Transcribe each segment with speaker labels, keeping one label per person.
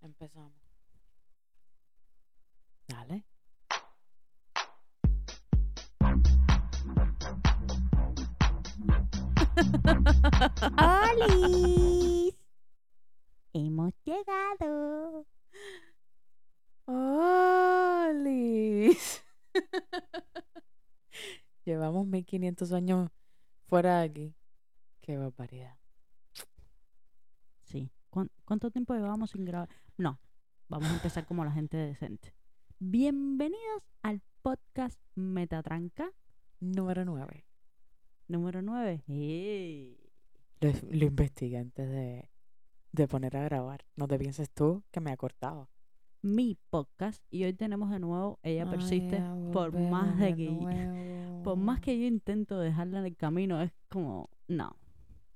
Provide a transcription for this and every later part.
Speaker 1: Empezamos. Dale.
Speaker 2: ¡Olis! Hemos llegado.
Speaker 1: ¡Olis! Llevamos 1500 años fuera de aquí. Qué barbaridad.
Speaker 2: Sí. ¿Cuán- ¿Cuánto tiempo llevamos sin grabar? No, vamos a empezar como la gente decente. Bienvenidos al podcast Metatranca
Speaker 1: Número 9.
Speaker 2: número 9. ¡Ey!
Speaker 1: Lo, lo investigué antes de, de poner a grabar. No te pienses tú que me ha cortado.
Speaker 2: Mi podcast. Y hoy tenemos de nuevo Ella
Speaker 1: Ay,
Speaker 2: Persiste. por más de
Speaker 1: de
Speaker 2: que-
Speaker 1: nuevo.
Speaker 2: Por más que yo intento dejarla en el camino, es como, no.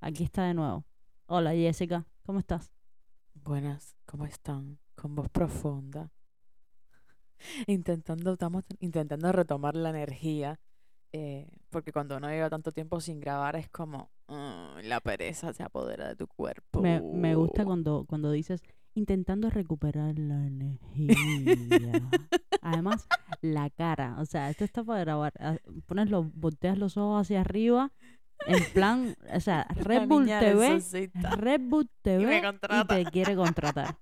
Speaker 2: Aquí está de nuevo. Hola Jessica, ¿cómo estás?
Speaker 1: Buenas, ¿cómo están? Con voz profunda. Intentando, estamos intentando retomar la energía. eh, porque cuando uno lleva tanto tiempo sin grabar es como "Mm, la pereza se apodera de tu cuerpo.
Speaker 2: Me, me gusta cuando, cuando dices intentando recuperar la energía. Además, la cara. O sea, esto está para grabar. Ah, Pones los, volteas los ojos hacia arriba. En plan, o sea, Red Bull TV. Red Bull
Speaker 1: Y
Speaker 2: TV
Speaker 1: me
Speaker 2: y te quiere contratar.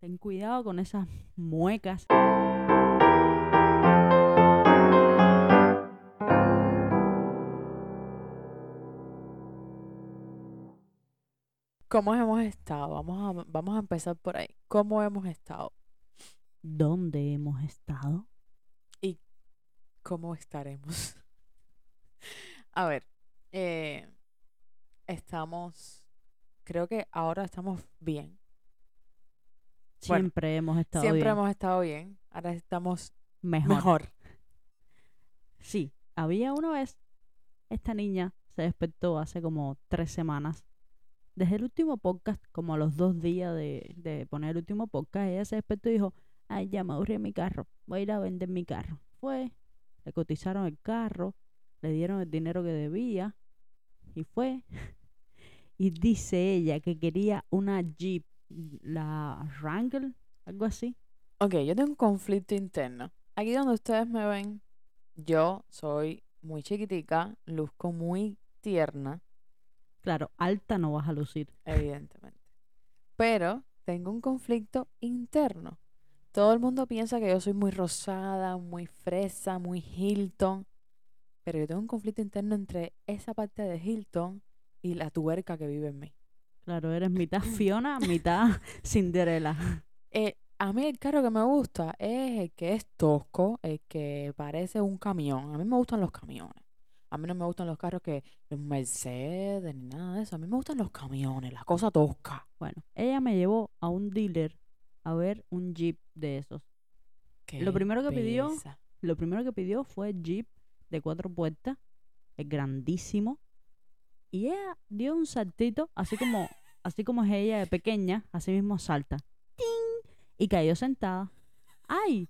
Speaker 2: Ten cuidado con esas muecas.
Speaker 1: ¿Cómo hemos estado? Vamos a, vamos a empezar por ahí. ¿Cómo hemos estado?
Speaker 2: ¿Dónde hemos estado?
Speaker 1: ¿Cómo estaremos? A ver, eh, estamos, creo que ahora estamos bien. Bueno,
Speaker 2: Siempre hemos estado
Speaker 1: Siempre
Speaker 2: bien.
Speaker 1: hemos estado bien, ahora estamos
Speaker 2: mejor.
Speaker 1: mejor.
Speaker 2: Sí, había una vez, esta niña se despertó hace como tres semanas. Desde el último podcast, como a los dos días de, de poner el último podcast, ella se despertó y dijo, ay, ya me aburrí mi carro, voy a ir a vender mi carro. Fue, le cotizaron el carro, le dieron el dinero que debía y fue. Y dice ella que quería una Jeep, la Wrangler, algo así.
Speaker 1: Ok, yo tengo un conflicto interno. Aquí donde ustedes me ven, yo soy muy chiquitica, luzco muy tierna,
Speaker 2: Claro, alta no vas a lucir.
Speaker 1: evidentemente. Pero tengo un conflicto interno. Todo el mundo piensa que yo soy muy rosada, muy fresa, muy Hilton. Pero yo tengo un conflicto interno entre esa parte de Hilton y la tuerca que vive en mí.
Speaker 2: Claro, eres mitad Fiona, mitad Cinderella.
Speaker 1: Eh, a mí el carro que me gusta es el que es tosco, el que parece un camión. A mí me gustan los camiones. A mí no me gustan los carros que los Mercedes ni nada de eso. A mí me gustan los camiones, la cosa tosca.
Speaker 2: Bueno, ella me llevó a un dealer a ver un Jeep de esos. Lo primero que pidió-. Lo primero que pidió fue Jeep de cuatro puertas, es grandísimo. Y ella dio un saltito, así como, así como es ella de pequeña, así mismo salta. ¡Ting! Y cayó sentada. ¡Ay!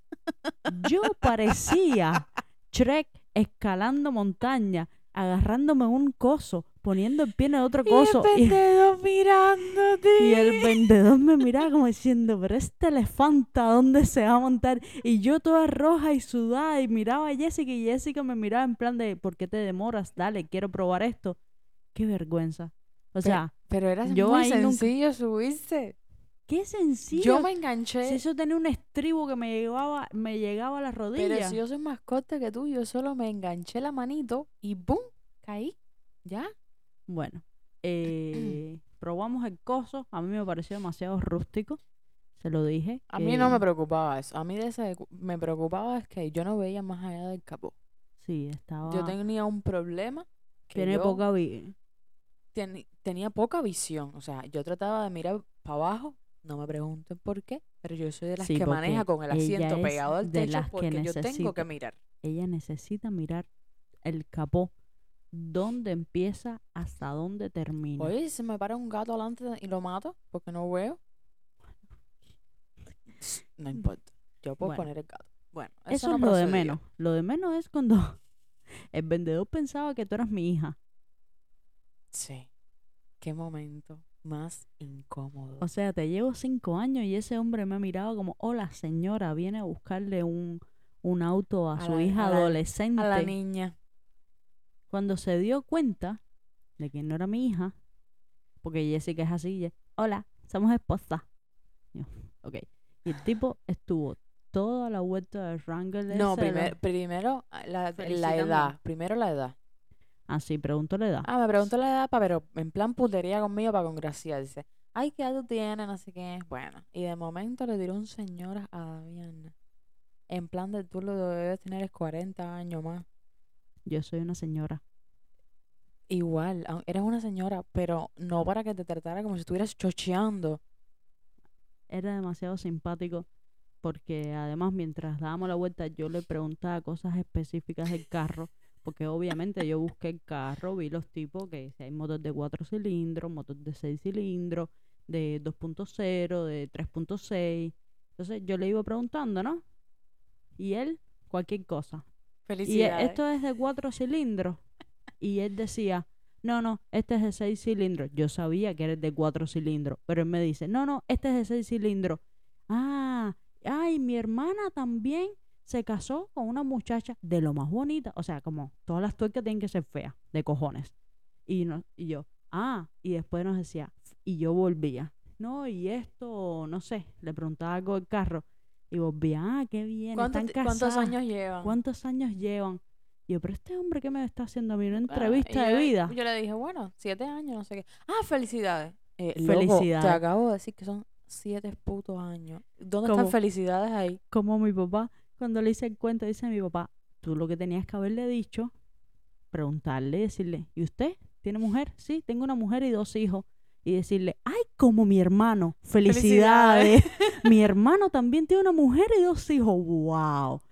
Speaker 2: Yo parecía Shrek escalando montaña, agarrándome un coso, poniendo el pie en el otro coso.
Speaker 1: Y
Speaker 2: y-
Speaker 1: el vendedor mirándote.
Speaker 2: Y el vendedor me miraba como diciendo, pero este elefante, ¿a dónde se va a montar? Y yo toda roja y sudada y miraba a Jessica y Jessica me miraba en plan de, ¿por qué te demoras? Dale, quiero probar esto. Qué vergüenza. O sea,
Speaker 1: Pero era
Speaker 2: yo
Speaker 1: muy
Speaker 2: ahí nunca-
Speaker 1: sencillo subirse.
Speaker 2: Qué sencillo.
Speaker 1: Yo me
Speaker 2: Si
Speaker 1: enganché.
Speaker 2: eso tenía un estribo que me llegaba, me llegaba a la rodilla.
Speaker 1: Pero si yo soy más corta que tú, yo solo me enganché la manito y ¡boom! Caí. ¿Ya?
Speaker 2: Bueno, eh, probamos el coso. A mí me pareció demasiado rústico. Se lo dije.
Speaker 1: A mí no
Speaker 2: que-
Speaker 1: me preocupaba eso. A mí de ese me preocupaba es que yo no veía más allá del capó.
Speaker 2: Sí, estaba...
Speaker 1: Yo tenía un problema que
Speaker 2: Tiene
Speaker 1: yo
Speaker 2: poca vi-
Speaker 1: teni- tenía poca visión. O sea, yo trataba de mirar para abajo. No me pregunten por qué, pero yo soy de las
Speaker 2: Sí,
Speaker 1: que maneja con el asiento pegado al
Speaker 2: de
Speaker 1: techo
Speaker 2: que
Speaker 1: porque yo tengo que mirar.
Speaker 2: ella necesita mirar el capó, dónde empieza hasta dónde termina.
Speaker 1: Oye, si se me para un gato adelante y lo mato porque no veo. No importa. Yo puedo
Speaker 2: Bueno.
Speaker 1: poner el gato. Bueno, eso,
Speaker 2: Eso
Speaker 1: no
Speaker 2: es lo de menos. Lo de menos es cuando el vendedor pensaba que tú eras mi hija.
Speaker 1: Sí. Qué momento. Más incómodo.
Speaker 2: O sea, te llevo cinco años y ese hombre me ha mirado como, hola señora, viene a buscarle un, un auto a,
Speaker 1: A
Speaker 2: su
Speaker 1: la-
Speaker 2: hija
Speaker 1: a la-
Speaker 2: adolescente.
Speaker 1: a la niña.
Speaker 2: Cuando se dio cuenta de que no era mi hija, porque Jessica es así, y ella, hola, somos esposas. Y yo, ok. Y el tipo estuvo toda la vuelta del Wrangler
Speaker 1: No, primer- primero ah, la, la edad. Primero la edad.
Speaker 2: Ah, sí, preguntó la edad.
Speaker 1: Ah, me preguntó la edad, pa, pero en plan putería conmigo para congraciarse. Ay, ¿qué edad tú tienes? Sé qué. Bueno, y de momento le tiró un señor a Daviana. En plan de tú lo debes tener es 40 años más.
Speaker 2: Yo soy una señora.
Speaker 1: Igual, eres una señora, pero no para que te tratara como si estuvieras chocheando.
Speaker 2: Era demasiado simpático porque además mientras dábamos la vuelta yo le preguntaba cosas específicas del carro. Porque obviamente yo busqué el carro, vi los tipos que si hay motos de 4 cilindros, motos de 6 cilindros, de 2.0, de 3.6. Entonces yo le iba preguntando, ¿no? Y él, cualquier cosa. Y e-
Speaker 1: Felicidades.
Speaker 2: esto es de 4 cilindros. Y él decía, no, no, este es de 6 cilindros. Yo sabía que era el de 4 cilindros. Pero él me dice, no, no, este es de 6 cilindros. Ah, ay, mi hermana también se casó con una muchacha de lo más bonita. O sea, como todas las tuercas tienen que ser feas, de cojones. Y, no, y yo, ah, y después nos decía, y yo volvía. No, y esto, no sé, le preguntaba algo del carro. Y volvía, ah, qué bien,
Speaker 1: ¿Cuánto
Speaker 2: están
Speaker 1: ¿Cuántos años llevan?
Speaker 2: ¿Cuántos años llevan? Y yo, pero este hombre, ¿qué me está haciendo a mí? ¿Una
Speaker 1: Ah,
Speaker 2: entrevista de vida?
Speaker 1: Yo le dije, bueno, siete años, no sé qué. Ah, felicidades. Eh, loco, te
Speaker 2: Felicidades.
Speaker 1: acabo de decir que son siete putos años. ¿Dónde están felicidades ahí?
Speaker 2: Como mi papá, cuando le hice el cuento, dice mi papá, tú lo que tenías que haberle dicho, preguntarle y decirle, ¿y usted tiene mujer? Sí, tengo una mujer y dos hijos. Y decirle, ay, como mi hermano, felicidades. mi hermano también tiene una mujer y dos hijos. ¡Wow!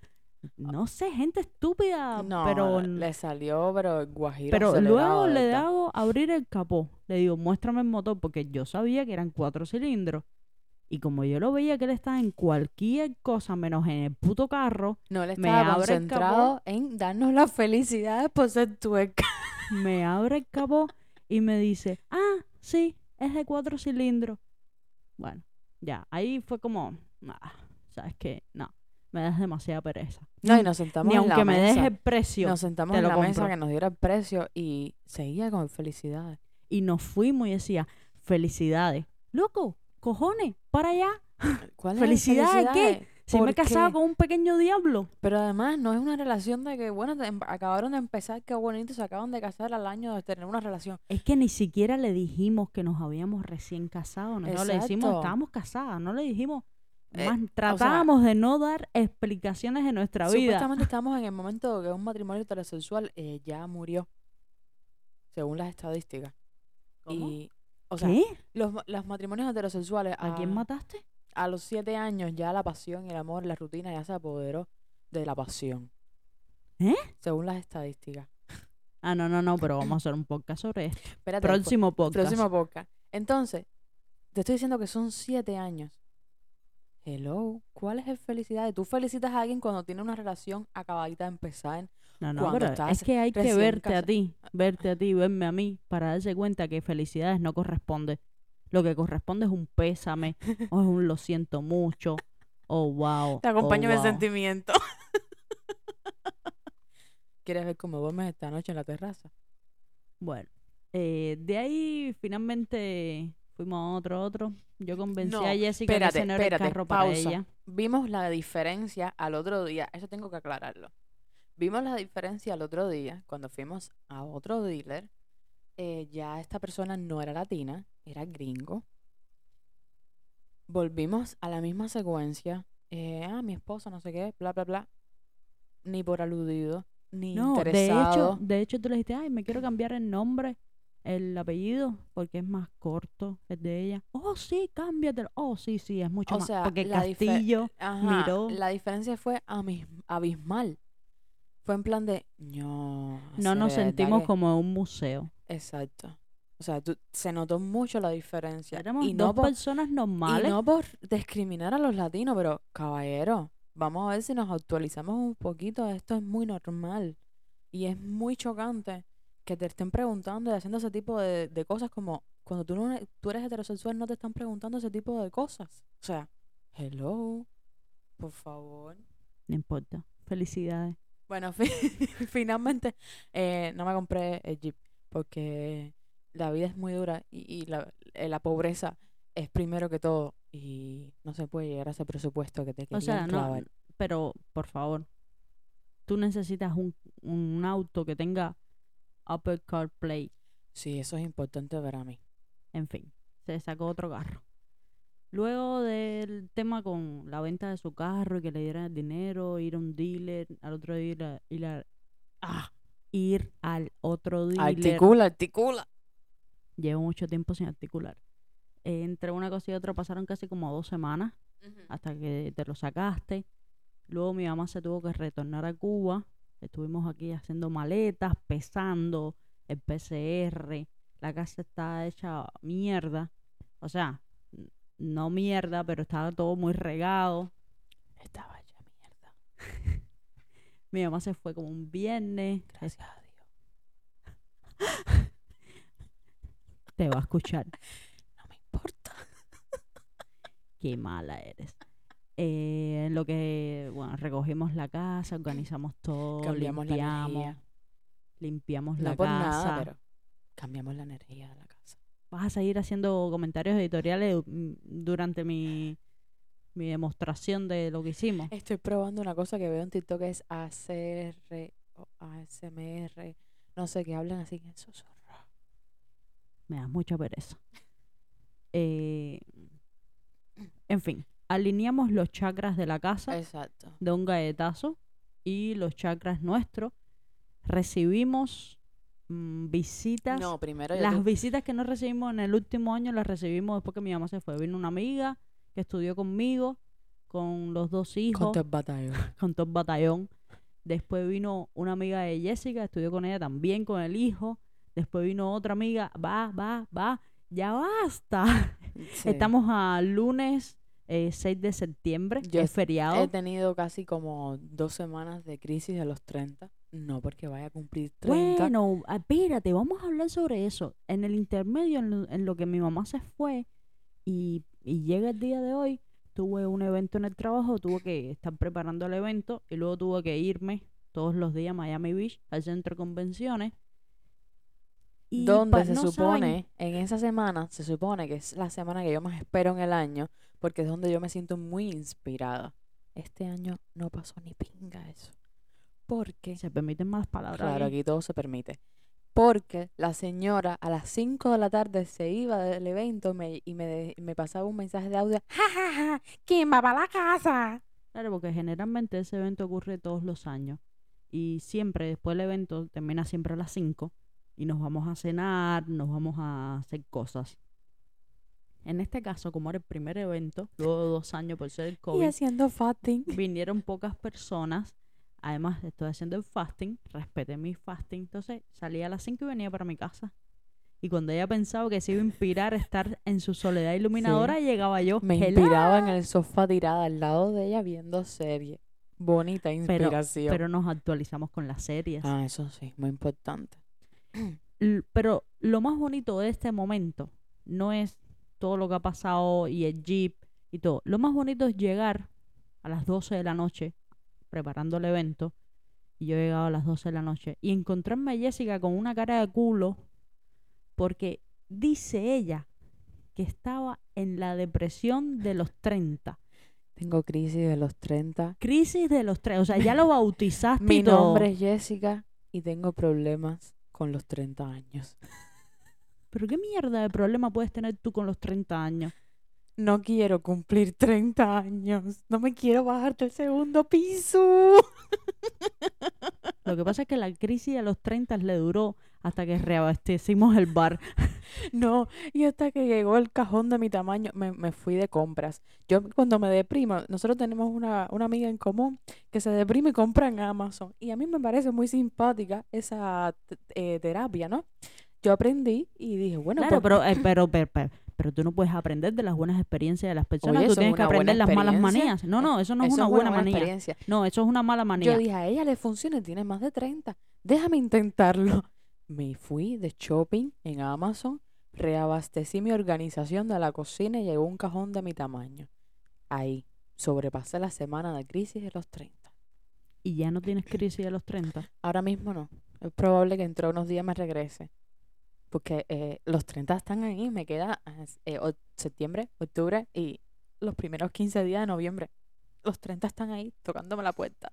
Speaker 2: No sé, gente estúpida,
Speaker 1: No,
Speaker 2: pero
Speaker 1: le salió, pero guajiro
Speaker 2: Pero luego le hago abrir el capó. Le digo, muéstrame el motor, porque yo sabía que eran cuatro cilindros. Y como yo lo veía que él estaba en cualquier cosa menos en el puto carro,
Speaker 1: No,
Speaker 2: me
Speaker 1: estaba
Speaker 2: abre el
Speaker 1: concentrado en darnos las felicidades por ser tuerca.
Speaker 2: me abre el capó y me dice, ah, sí, es de cuatro cilindros. Bueno, ya, ahí fue como, ah, sabes que no, me das demasiada pereza.
Speaker 1: No, y nos sentamos
Speaker 2: Ni
Speaker 1: en la
Speaker 2: aunque me
Speaker 1: mesa.
Speaker 2: deje el precio.
Speaker 1: Nos sentamos
Speaker 2: te
Speaker 1: en
Speaker 2: lo
Speaker 1: la mesa
Speaker 2: compro.
Speaker 1: que nos diera el precio y seguía con felicidades.
Speaker 2: Y nos fuimos y decía, felicidades. Loco, cojones, para allá.
Speaker 1: ¿Cuál
Speaker 2: ¿Felicidades qué? Si me he
Speaker 1: ¿Por
Speaker 2: casado con un pequeño diablo.
Speaker 1: Pero además no es una relación de que, bueno, te- em- acabaron de empezar, qué bonito, se acaban de casar al año de tener una relación.
Speaker 2: Es que ni siquiera le dijimos que nos habíamos recién casado. No, No le decimos, estábamos casadas. No le dijimos.
Speaker 1: Eh,
Speaker 2: Más, tratábamos de no dar explicaciones de nuestra vida.
Speaker 1: Supuestamente estamos en el momento que un matrimonio heterosexual eh, ya murió, según las estadísticas.
Speaker 2: ¿Cómo?
Speaker 1: Y, o sea,
Speaker 2: ¿Qué?
Speaker 1: los, los matrimonios heterosexuales
Speaker 2: ¿A quién mataste?
Speaker 1: a los siete años ya la pasión, el amor, la rutina ya se apoderó de la pasión.
Speaker 2: ¿Eh?
Speaker 1: Según las estadísticas.
Speaker 2: Ah, no, no, no, pero vamos a hacer un podcast sobre esto.
Speaker 1: Espérate,
Speaker 2: Próximo podcast.
Speaker 1: próximo podcast. Entonces, te estoy diciendo que son siete años. Hello, ¿cuál es el felicidad? ¿Tú felicitas a alguien cuando tiene una relación acabadita de empezar?
Speaker 2: No, no, pero
Speaker 1: estás
Speaker 2: es que hay que verte a ti, verte a ti, verme a mí, para darse cuenta que felicidades no corresponde. Lo que corresponde es un pésame, o es un lo siento mucho, o wow.
Speaker 1: Te acompaño
Speaker 2: oh,
Speaker 1: en el
Speaker 2: wow.
Speaker 1: sentimiento. ¿Quieres ver cómo duermes esta noche en la terraza?
Speaker 2: Bueno, eh, de ahí finalmente fuimos a otro, otro. Yo convencí
Speaker 1: No,
Speaker 2: a Jessica
Speaker 1: espérate,
Speaker 2: que ese no era el
Speaker 1: espérate,
Speaker 2: carro para
Speaker 1: pausa.
Speaker 2: ella.
Speaker 1: Vimos la diferencia al otro día, eso tengo que aclararlo. Vimos la diferencia al otro día cuando fuimos a otro dealer. eh, ya esta persona no era latina, era gringo. Volvimos a la misma secuencia. eh, ah, mi esposa, no sé qué, bla, bla, bla. Ni por aludido, ni
Speaker 2: No, de
Speaker 1: interesado.
Speaker 2: hecho, de hecho tú le dijiste, ay, me quiero cambiar el nombre, el apellido, porque es más corto el de ella. Oh, sí, cámbiatelo. Oh, sí, sí, es mucho
Speaker 1: O
Speaker 2: más.
Speaker 1: sea,
Speaker 2: porque
Speaker 1: la
Speaker 2: Castillo,
Speaker 1: Ajá,
Speaker 2: miró.
Speaker 1: La diferencia fue abismal. Fue en plan de, no.
Speaker 2: no nos
Speaker 1: ¿será verdad
Speaker 2: sentimos
Speaker 1: que-?"
Speaker 2: como un museo.
Speaker 1: Exacto. O sea, tú- se notó mucho la diferencia.
Speaker 2: Éramos
Speaker 1: y,
Speaker 2: dos
Speaker 1: no por,
Speaker 2: personas
Speaker 1: y
Speaker 2: normales.
Speaker 1: no por discriminar a los latinos, pero caballero, vamos a ver si nos actualizamos un poquito. Esto es muy normal. Y es muy chocante que te estén preguntando y haciendo ese tipo de, de cosas como cuando tú, no, tú eres heterosexual no te están preguntando ese tipo de cosas. O sea, hello, por favor.
Speaker 2: No importa. Felicidades.
Speaker 1: Bueno, fi- finalmente eh, no me compré el Jeep porque la vida es muy dura y, y la, eh, la pobreza es primero que todo y no se puede llegar a ese presupuesto que te
Speaker 2: O
Speaker 1: querían
Speaker 2: sea, no,
Speaker 1: clavar.
Speaker 2: pero por favor, tú necesitas un, un auto que tenga Upper CarPlay.
Speaker 1: Sí, eso es importante para mí.
Speaker 2: En fin, se sacó otro carro. Luego del tema con la venta de su carro y que le dieran el dinero, ir a un dealer, al otro dealer, ir, a- ah, ir al otro dealer.
Speaker 1: Articula, articula.
Speaker 2: Llevo mucho tiempo sin articular. Eh, entre una cosa y otra pasaron casi como dos semanas hasta que te lo sacaste. Luego mi mamá se tuvo que retornar a Cuba. Estuvimos aquí haciendo maletas, pesando el PCR. La casa está hecha mierda. O sea, no mierda, pero estaba todo muy regado.
Speaker 1: Estaba ya mierda.
Speaker 2: Mi mamá se fue como un viernes.
Speaker 1: Gracias a Dios.
Speaker 2: Te va a escuchar.
Speaker 1: No me importa.
Speaker 2: Qué mala eres. Eh, en lo que, bueno, recogimos la casa, organizamos todo,
Speaker 1: Cambiamos la
Speaker 2: limpiamos,
Speaker 1: energía.
Speaker 2: limpiamos
Speaker 1: No
Speaker 2: la
Speaker 1: por
Speaker 2: casa.
Speaker 1: nada, pero cambiamos la energía de la casa.
Speaker 2: Vas a seguir haciendo comentarios editoriales mm, durante mi, mi demostración de lo que hicimos.
Speaker 1: Estoy probando una cosa que veo en TikTok que es ACR o ASMR. No sé, que hablan así en susurro.
Speaker 2: Me da mucha pereza. Eh, en fin, alineamos los chakras de la casa
Speaker 1: Exacto.
Speaker 2: de un galletazo y los chakras nuestros. Recibimos mm, visitas.
Speaker 1: No, primero
Speaker 2: Las visitas que no recibimos en el último año las recibimos después que mi mamá se fue. Vino una amiga que estudió conmigo, con los dos hijos,
Speaker 1: con tu batallón.
Speaker 2: con todo el batallón. Después vino una amiga de Jessica, estudió con ella también, con el hijo. Después vino otra amiga, va, va, va, ya basta.
Speaker 1: Sí.
Speaker 2: Estamos a lunes eh, 6 de septiembre,
Speaker 1: Yo
Speaker 2: es- feriado.
Speaker 1: He tenido casi como dos semanas de crisis de los 30. No porque vaya a cumplir 30.
Speaker 2: Bueno, espérate, vamos a hablar sobre eso. En el intermedio, en lo, en lo que mi mamá se fue y, y llega el día de hoy, tuve un evento en el trabajo, tuve que estar preparando el evento y luego tuve que irme todos los días a Miami Beach, al centro de convenciones. Y
Speaker 1: donde
Speaker 2: pa-
Speaker 1: se
Speaker 2: no saben-
Speaker 1: supone, en esa semana, se supone que es la semana que yo más espero en el año, porque es donde yo me siento muy inspirada. Este año no pasó ni pinga eso. Porque,
Speaker 2: se permiten más palabras.
Speaker 1: claro,
Speaker 2: aquí.
Speaker 1: todo se permite. Porque la señora a las 5 de la tarde se iba del evento me- y me, de- me pasaba un mensaje de audio. ¡Ja, ja, ja! ¿Quién va para la casa?
Speaker 2: Claro, porque generalmente ese evento ocurre todos los años. Y siempre, después del evento, termina siempre a las 5. Y nos vamos a cenar, nos vamos a hacer cosas. En este caso, como era el primer evento, luego de dos años por ser el
Speaker 1: Y
Speaker 2: COVID,
Speaker 1: haciendo fasting.
Speaker 2: vinieron pocas personas. Además, estoy haciendo el fasting, respeté mi fasting. Entonces, salí a las 5 y venía para mi casa. Y cuando ella pensaba que se iba a inspirar a estar en su soledad iluminadora, llegaba yo.
Speaker 1: Me inspiraba en el sofá tirada al lado de ella viendo serie. Bonita
Speaker 2: Pero-
Speaker 1: inspiración.
Speaker 2: Pero nos actualizamos con las series.
Speaker 1: Ah, eso sí, muy importante.
Speaker 2: Pero lo más bonito de este momento no es todo lo que ha pasado y el jeep y todo. Lo más bonito es llegar a las 12 de la noche preparando el evento y yo he llegado a las 12 de la noche y encontrarme a Jessica con una cara de culo porque dice ella que estaba en la depresión de los 30.
Speaker 1: Tengo crisis de los 30.
Speaker 2: Crisis de los 30. O sea, ya lo bautizaste
Speaker 1: Mi
Speaker 2: y todo.
Speaker 1: nombre es Jessica y tengo problemas con los 30 años.
Speaker 2: Pero qué mierda de problema puedes tener tú con los 30 años.
Speaker 1: No quiero cumplir 30 años. No me quiero bajar del segundo piso.
Speaker 2: Lo que pasa es que la crisis de los 30 le duró hasta que reabastecimos el bar.
Speaker 1: No, y hasta que llegó el cajón de mi tamaño, me, me fui de compras. Yo cuando me deprimo, nosotros tenemos una, una amiga en común que se deprime y compra en Amazon. Y a mí me parece muy simpática esa eh, terapia, ¿no? Yo aprendí y dije, bueno,
Speaker 2: claro,
Speaker 1: pues,
Speaker 2: pero, eh, pero, pero, pero, pero tú no puedes aprender de las buenas experiencias de las personas.
Speaker 1: Oye,
Speaker 2: tú tienes que aprender las malas manías. No, no, eso no es
Speaker 1: eso
Speaker 2: una
Speaker 1: es
Speaker 2: buena, manía.
Speaker 1: experiencia.
Speaker 2: No, eso es una mala manía.
Speaker 1: Yo dije, a ella le funciona, tiene más de 30. Déjame intentarlo. Me fui de shopping en Amazon, reabastecí mi organización de la cocina y llegó un cajón de mi tamaño. Ahí, sobrepasé la semana de crisis de los 30.
Speaker 2: Y ya no tienes crisis de los 30.
Speaker 1: Ahora mismo no. Es probable que dentro de unos días me regrese. Porque eh, los 30 están ahí. Me queda eh, o- septiembre, octubre y los primeros 15 días de noviembre. Los 30 están ahí tocándome la puerta.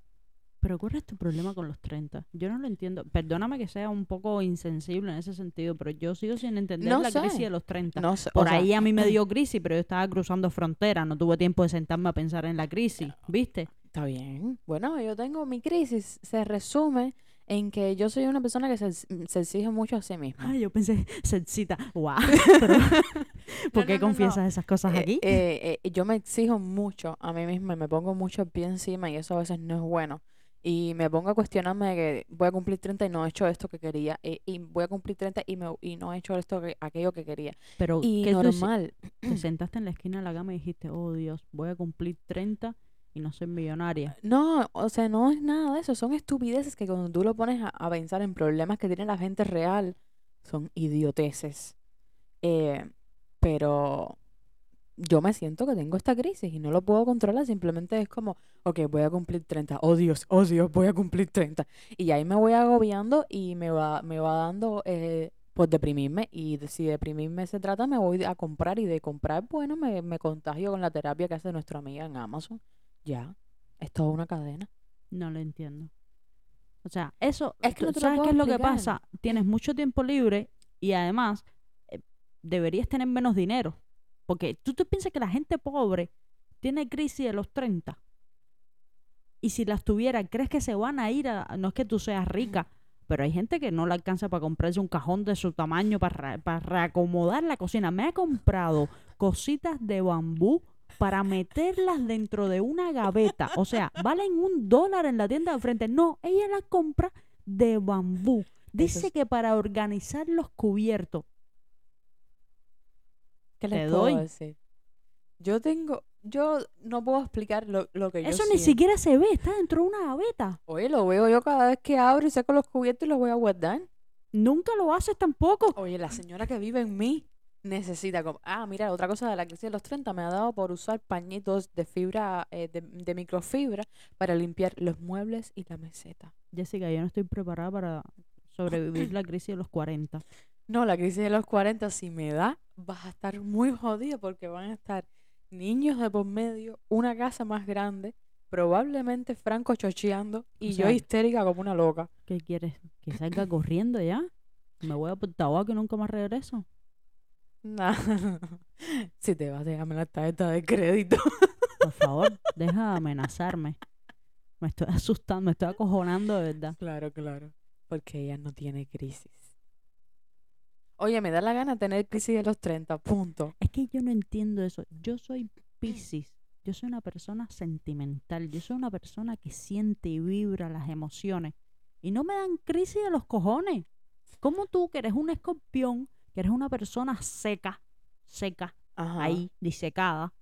Speaker 2: Pero ¿cuál es tu problema con los 30? Yo no lo entiendo. Perdóname que sea un poco insensible en ese sentido, pero yo sigo sin entender
Speaker 1: No
Speaker 2: la crisis
Speaker 1: sé.
Speaker 2: de los 30.
Speaker 1: No sé, o
Speaker 2: Por
Speaker 1: sea,
Speaker 2: ahí a mí me dio crisis, pero yo estaba cruzando fronteras, no tuve tiempo de sentarme a pensar en la crisis, ¿viste?
Speaker 1: Está bien. Bueno, yo tengo mi crisis. Se resume en que yo soy una persona que se, se exige mucho a sí misma.
Speaker 2: Ay, yo pensé, sexita, guau. Pero, ¿Por
Speaker 1: No,
Speaker 2: qué
Speaker 1: no, no,
Speaker 2: confiesas esas cosas
Speaker 1: Eh,
Speaker 2: aquí?
Speaker 1: eh, eh, yo me exijo mucho a mí misma y me pongo mucho pie encima y eso a veces no es bueno. Y me pongo a cuestionarme de que voy a cumplir 30 y no he hecho esto que quería. eh, y voy a cumplir 30 y, me, y no he hecho esto que, aquello que quería.
Speaker 2: Pero
Speaker 1: Y
Speaker 2: ¿qué tú
Speaker 1: normal.
Speaker 2: te sentaste en la esquina de la cama y dijiste, oh Dios, voy a cumplir 30 no soy millonaria.
Speaker 1: No, o sea, no es nada de eso. Son estupideces que cuando tú lo pones a, pensar en problemas que tiene la gente real, son idioteces. Eh, pero yo me siento que tengo esta crisis y no lo puedo controlar. Simplemente es como, ok, voy a cumplir 30. Oh Dios, oh Dios, voy a cumplir 30. Y ahí me voy agobiando y me va, me va dando eh, por deprimirme. Y si deprimirme se trata, me voy a comprar. Y de comprar, bueno, me, me contagio con la terapia que hace nuestra amiga en Amazon. Ya, es toda una cadena.
Speaker 2: No lo entiendo. O sea, eso,
Speaker 1: Es que
Speaker 2: tú-
Speaker 1: no te lo
Speaker 2: ¿sabes
Speaker 1: puedo
Speaker 2: qué es lo que
Speaker 1: explicar.
Speaker 2: pasa? Tienes mucho tiempo libre y además eh, deberías tener menos dinero. Porque tú, tú piensas que la gente pobre tiene crisis de los 30. Y si las tuviera, ¿crees que se van a ir a... No es que tú seas rica, pero hay gente que no le alcanza para comprarse un cajón de su tamaño para, re- para reacomodar la cocina. Me ha comprado cositas de bambú para meterlas dentro de una gaveta. O sea, valen un dólar en la tienda de frente. No, ella las compra de bambú. Dice
Speaker 1: es-
Speaker 2: que para organizar los cubiertos.
Speaker 1: ¿Qué
Speaker 2: Te
Speaker 1: les puedo
Speaker 2: doy.
Speaker 1: decir? Yo tengo, yo no puedo explicar lo, lo que yo
Speaker 2: Eso ni siquiera se ve, está dentro de una gaveta.
Speaker 1: Oye, lo veo yo cada vez que abro y saco los cubiertos y los voy a guardar.
Speaker 2: Nunca lo haces tampoco.
Speaker 1: Oye, la señora que vive en mí necesita como... Ah, mira, otra cosa de la crisis de los 30 me ha dado por usar pañitos de fibra, eh, de, de microfibra para limpiar los muebles y la meseta.
Speaker 2: Jessica, yo no estoy preparada para sobrevivir la crisis de los 40.
Speaker 1: No, la crisis de los 40, si me da, vas a estar muy jodida porque van a estar niños de por medio, una casa más grande, probablemente Franco chocheando y
Speaker 2: O
Speaker 1: yo histérica como una loca.
Speaker 2: ¿Qué quieres? ¿Que salga corriendo ya? ¿Me voy a por tabaco y nunca más regreso?
Speaker 1: Nah. si te vas, déjame la tarjeta de crédito.
Speaker 2: Por favor, deja de amenazarme. Me estoy asustando, me estoy acojonando de verdad.
Speaker 1: Claro, claro. Porque ella no tiene crisis. Oye, me da la gana tener crisis de los 30, punto.
Speaker 2: Es que yo no entiendo eso. Yo soy Piscis. Yo soy una persona sentimental. Yo soy una persona que siente y vibra las emociones. Y no me dan crisis de los cojones. ¿Cómo tú, que eres un escorpión, que eres una persona seca, seca,
Speaker 1: Ajá.
Speaker 2: ahí, disecada,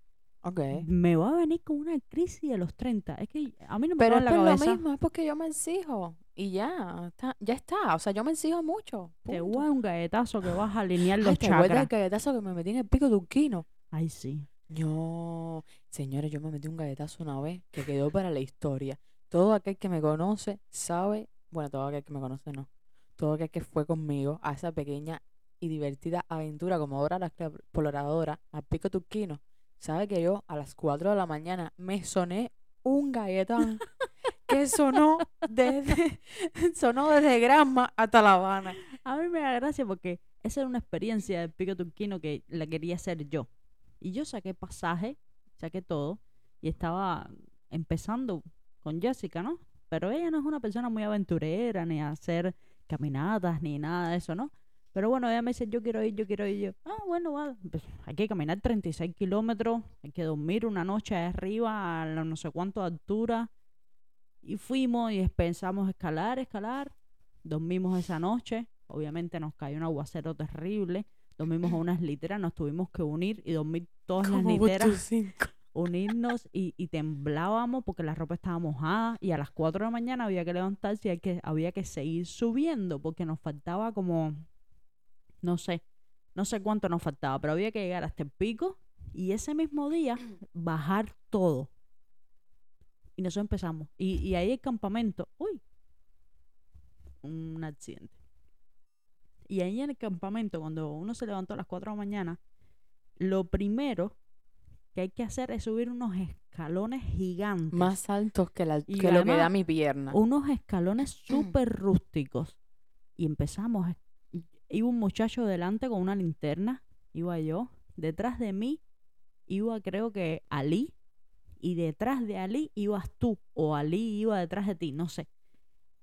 Speaker 1: Ok.
Speaker 2: me va a venir con una crisis de los 30? Es que a mí no me
Speaker 1: Pero es
Speaker 2: la
Speaker 1: por lo
Speaker 2: cabeza.
Speaker 1: mismo, es porque yo me exijo. Y ya, está, ya está. O sea, yo me exijo mucho.
Speaker 2: Te voy a un galletazo que vas a alinear
Speaker 1: Ay,
Speaker 2: los
Speaker 1: ¿te acuerdas
Speaker 2: chakras.
Speaker 1: del galletazo que me metí en el pico turquino?
Speaker 2: Ay, sí.
Speaker 1: No, señores, yo me metí un galletazo una vez que quedó para la historia. Todo aquel que me conoce sabe, bueno, todo aquel que me conoce no, todo aquel que fue conmigo a esa pequeña y divertida aventura como ahora la exploradora al pico turquino, sabe que yo a las 4 de la mañana me soné un galletón que sonó desde, sonó desde Granma hasta La Habana.
Speaker 2: A mí me da gracia porque esa era una experiencia del pico turquino que la quería hacer yo. Y yo saqué pasaje, saqué todo, y estaba empezando con Jessica, ¿no? Pero ella no es una persona muy aventurera, ni a hacer caminatas, ni nada de eso, ¿no? Pero bueno, ella me dice, yo quiero ir, yo quiero ir. Yo, ah, bueno, va. Pues, hay que caminar 36 kilómetros, hay que dormir una noche arriba a la no sé cuánto altura. Y fuimos y pensamos escalar, escalar. Dormimos esa noche. Obviamente nos cayó un aguacero terrible. Dormimos a unas literas, nos tuvimos que unir y dormir todas las literas unirnos y, y temblábamos porque la ropa estaba mojada y a las 4 de la mañana había que levantarse y hay que, había que seguir subiendo porque nos faltaba como, no sé, no sé cuánto nos faltaba, pero había que llegar hasta el pico y ese mismo día bajar todo. Y nosotros empezamos. Y, y ahí el campamento, uy, un accidente. Y ahí en el campamento, cuando uno se levantó a las 4 de la mañana, lo primero que hay que hacer es subir unos escalones gigantes.
Speaker 1: Más altos que, la,
Speaker 2: Y
Speaker 1: que lo que da mi pierna.
Speaker 2: Unos escalones súper rústicos. Y empezamos. Iba un muchacho delante con una linterna. Iba yo. Detrás de mí iba creo que Ali. Y detrás de Ali ibas tú. O Ali iba detrás de ti. No sé.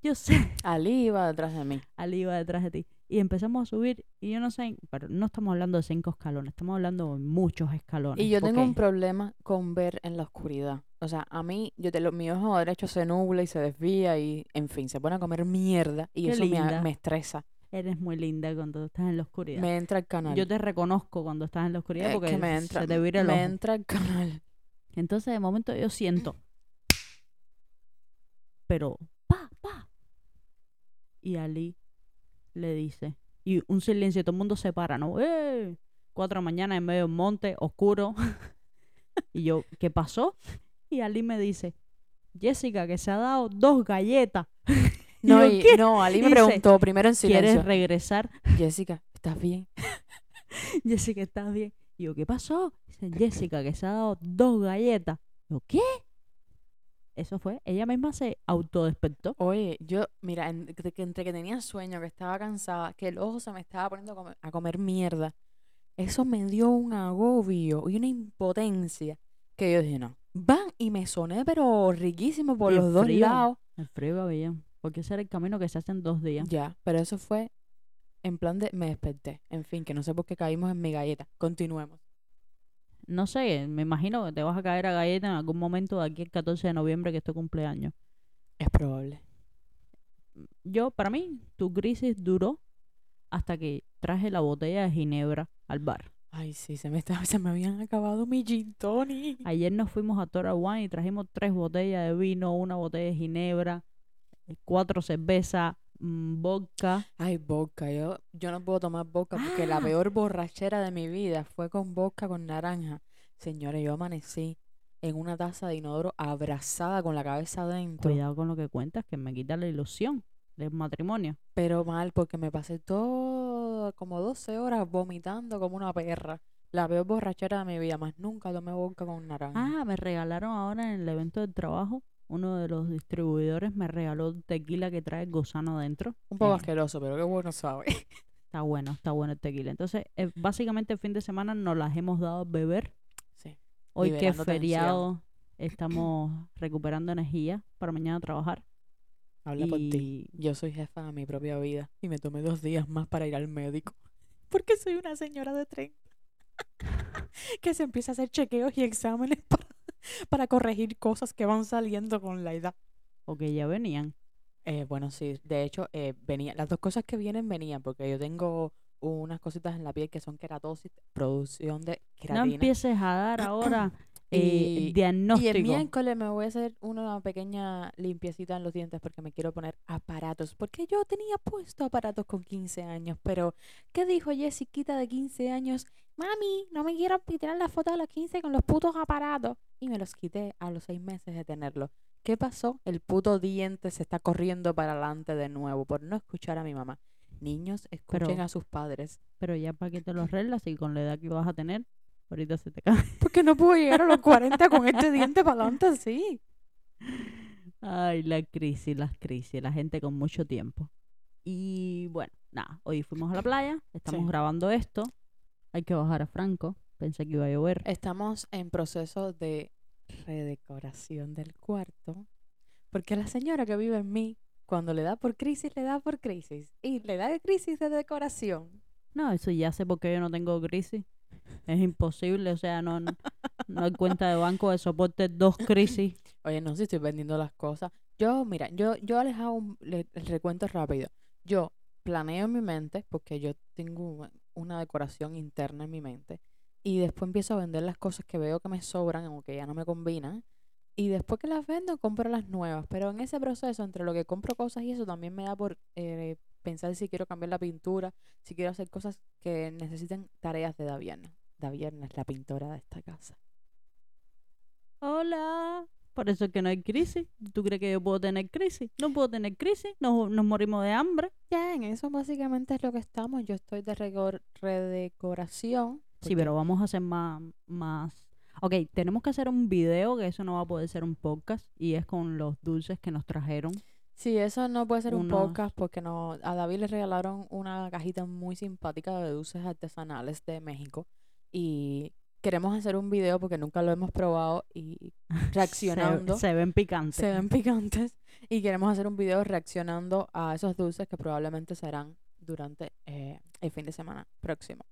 Speaker 2: Yo sé.
Speaker 1: Ali iba detrás de mí.
Speaker 2: Ali iba detrás de ti. Y empezamos a subir. Y yo no sé. Pero no estamos hablando de cinco escalones. Estamos hablando de muchos escalones.
Speaker 1: Y yo tengo un problema con ver en la oscuridad. O sea, a mí, yo te lo, mi ojo derecho se nubla y se desvía y, en fin, se pone a comer mierda y
Speaker 2: Qué
Speaker 1: eso me estresa.
Speaker 2: Eres muy linda cuando estás en la oscuridad.
Speaker 1: Me entra el canal.
Speaker 2: Yo te reconozco cuando estás en la oscuridad
Speaker 1: Es
Speaker 2: porque
Speaker 1: que me entra,
Speaker 2: se te vira el
Speaker 1: me
Speaker 2: ojo.
Speaker 1: entra el canal.
Speaker 2: Entonces de momento yo siento. Pero, pa, pa. Y Ali le dice. Y un silencio, todo el mundo se para, ¿no? ¡Eh! Cuatro de la mañana en medio de un monte, oscuro. y yo, ¿qué pasó? Y Ali me dice, Jessica, que se ha dado dos galletas.
Speaker 1: No, y-
Speaker 2: ¿qué?
Speaker 1: no, Ali me
Speaker 2: Dice,
Speaker 1: preguntó primero en silencio.
Speaker 2: ¿Quieres regresar?
Speaker 1: Jessica, ¿estás bien?
Speaker 2: Jessica, ¿estás bien? Y yo, ¿qué pasó? Dice, Jessica, que se ha dado dos galletas. Yo, ¿qué? Eso fue, ella misma se autodespertó.
Speaker 1: Oye, yo, mira, en- que- que entre que tenía sueño, que estaba cansada, que el ojo se me estaba poniendo a comer, a comer mierda, eso me dio un agobio y una impotencia que yo dije, no, van y me soné, pero riquísimo por
Speaker 2: Y
Speaker 1: los dos
Speaker 2: frío.
Speaker 1: lados.
Speaker 2: El frío pabellón. Porque ese era el camino que se hace en dos días.
Speaker 1: Ya, pero eso fue en plan de me desperté. En fin, que no sé por qué caímos en mi galleta. Continuemos.
Speaker 2: No sé, me imagino que te vas a caer a galleta en algún momento de aquí el 14 de noviembre que es tu cumpleaños.
Speaker 1: Es probable.
Speaker 2: Yo, para mí, tu crisis duró hasta que traje la botella de ginebra al bar.
Speaker 1: Ay, sí, se me, estaba, se me habían acabado mi gin tonic.
Speaker 2: Ayer nos fuimos a Tora Wine y trajimos tres botellas de vino, una botella de ginebra, cuatro cervezas, mm, vodka.
Speaker 1: Ay, vodka. Yo, yo no puedo tomar vodka porque la
Speaker 2: Ah.
Speaker 1: peor borrachera de mi vida fue con vodka con naranja. Señores, yo amanecí en una taza de inodoro abrazada con la cabeza adentro.
Speaker 2: Cuidado con lo que cuentas, que me quita la ilusión del matrimonio.
Speaker 1: Pero mal, porque me pasé todo como 12 horas vomitando como una perra. La peor borrachera de mi vida, más nunca tomé vodka con naranja.
Speaker 2: Ah, me regalaron ahora en el evento del trabajo, uno de los distribuidores me regaló tequila que trae gusano dentro.
Speaker 1: Un poco
Speaker 2: Eh,
Speaker 1: asqueroso, pero qué bueno sabe.
Speaker 2: Está bueno, está bueno el tequila. Entonces, eh, básicamente el fin de semana nos las hemos dado a beber.
Speaker 1: Sí.
Speaker 2: Hoy que es
Speaker 1: tensión.
Speaker 2: feriado, estamos recuperando energía para mañana trabajar.
Speaker 1: Habla por ti.
Speaker 2: Y
Speaker 1: Yo soy jefa de mi propia vida y me tomé dos días más para ir al médico. Porque soy una señora de 30 que se empieza a hacer chequeos y exámenes para, para corregir cosas que van saliendo con la edad.
Speaker 2: o que ya venían.
Speaker 1: Eh, bueno, sí, de hecho, eh, venía, las dos cosas que vienen venían porque yo tengo unas cositas en la piel que son queratosis, producción de
Speaker 2: No
Speaker 1: queratina.
Speaker 2: empieces a dar ahora eh,
Speaker 1: Y-
Speaker 2: diagnóstico.
Speaker 1: Y el miércoles me voy a hacer una pequeña limpiecita en los dientes porque me quiero poner aparatos. Porque yo tenía puesto aparatos con 15 años. Pero, ¿qué dijo Jessiquita de 15 años? Mami, no me quiero tirar la foto de los 15 con los putos aparatos. Y me los quité a los 6 meses de tenerlos. ¿Qué pasó? El puto diente se está corriendo para adelante de nuevo por no escuchar a mi mamá. Niños, escuchen
Speaker 2: Pero-
Speaker 1: a sus padres.
Speaker 2: Pero ya para que te los arreglas y con la edad que vas a tener, ahorita se te cae.
Speaker 1: Porque no puedo llegar a los 40 con este diente para adelante así.
Speaker 2: Ay, la crisis, las crisis, la gente con mucho tiempo. Y bueno, nada, hoy fuimos a la playa, estamos
Speaker 1: Sí.
Speaker 2: grabando esto. Hay que bajar a Franco, pensé que iba a llover.
Speaker 1: Estamos en proceso de redecoración del cuarto. Porque la señora que vive en mí, cuando le da por crisis, le da por crisis. Y le da crisis de decoración.
Speaker 2: No, eso ya sé por qué yo no tengo crisis. Es imposible, o sea, no, no, no hay cuenta de banco de soporte dos crisis.
Speaker 1: Oye, no sé si estoy vendiendo las cosas. Yo, mira, yo, yo les hago un, le- el recuento rápido. Yo planeo en mi mente, porque yo tengo una- decoración interna en mi mente. Y después empiezo a vender las cosas que veo que me sobran o que ya no me combinan. Y después que las vendo, compro las nuevas. Pero en ese proceso, entre lo que compro cosas y eso, también me da por eh, pensar si quiero cambiar la pintura, si quiero hacer cosas que necesiten tareas de Daviana. Daviana es la pintora de esta casa.
Speaker 2: Hola. Por eso es que no hay crisis. ¿Tú crees que yo puedo tener crisis? No puedo tener crisis. Nos, nos morimos de hambre.
Speaker 1: Ya, en eso básicamente es lo que estamos. Yo estoy de redecoración.
Speaker 2: Sí, pero vamos a hacer más, más... Ok, tenemos que hacer un video, que eso no va a poder ser un podcast, y es con los dulces que nos trajeron.
Speaker 1: Sí, eso no puede ser un
Speaker 2: unos-
Speaker 1: podcast porque no, a David le regalaron una cajita muy simpática de dulces artesanales de México y queremos hacer un video porque nunca lo hemos probado y reaccionando.
Speaker 2: Se, se ven picantes.
Speaker 1: se ven picantes y queremos hacer un video reaccionando a esos dulces que probablemente serán durante eh, el fin de semana próximo.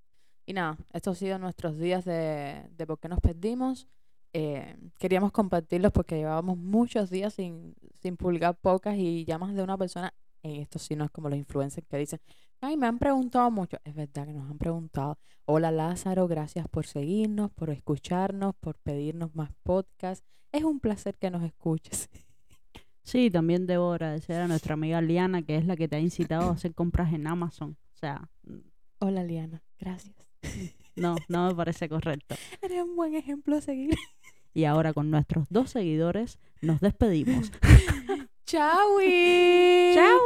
Speaker 1: Y nada, estos han sido nuestros días de, de por qué nos perdimos. Eh, queríamos compartirlos porque llevábamos muchos días sin, sin publicar pocas y ya más de una persona, en esto sí no es como los influencers que dicen, ay, me han preguntado mucho. Es verdad que nos han preguntado. Hola Lázaro, gracias por seguirnos, por escucharnos, por pedirnos más podcasts. Es un placer que nos escuches.
Speaker 2: Sí, también debo agradecer a nuestra amiga Liana, que es la que te ha incitado a hacer compras en Amazon. O sea,
Speaker 1: Hola Liana, gracias.
Speaker 2: no, no me parece correcto.
Speaker 1: Eres un buen ejemplo a seguir.
Speaker 2: Y ahora con nuestros dos seguidores nos despedimos. ¡Chao!
Speaker 1: ¡Chao!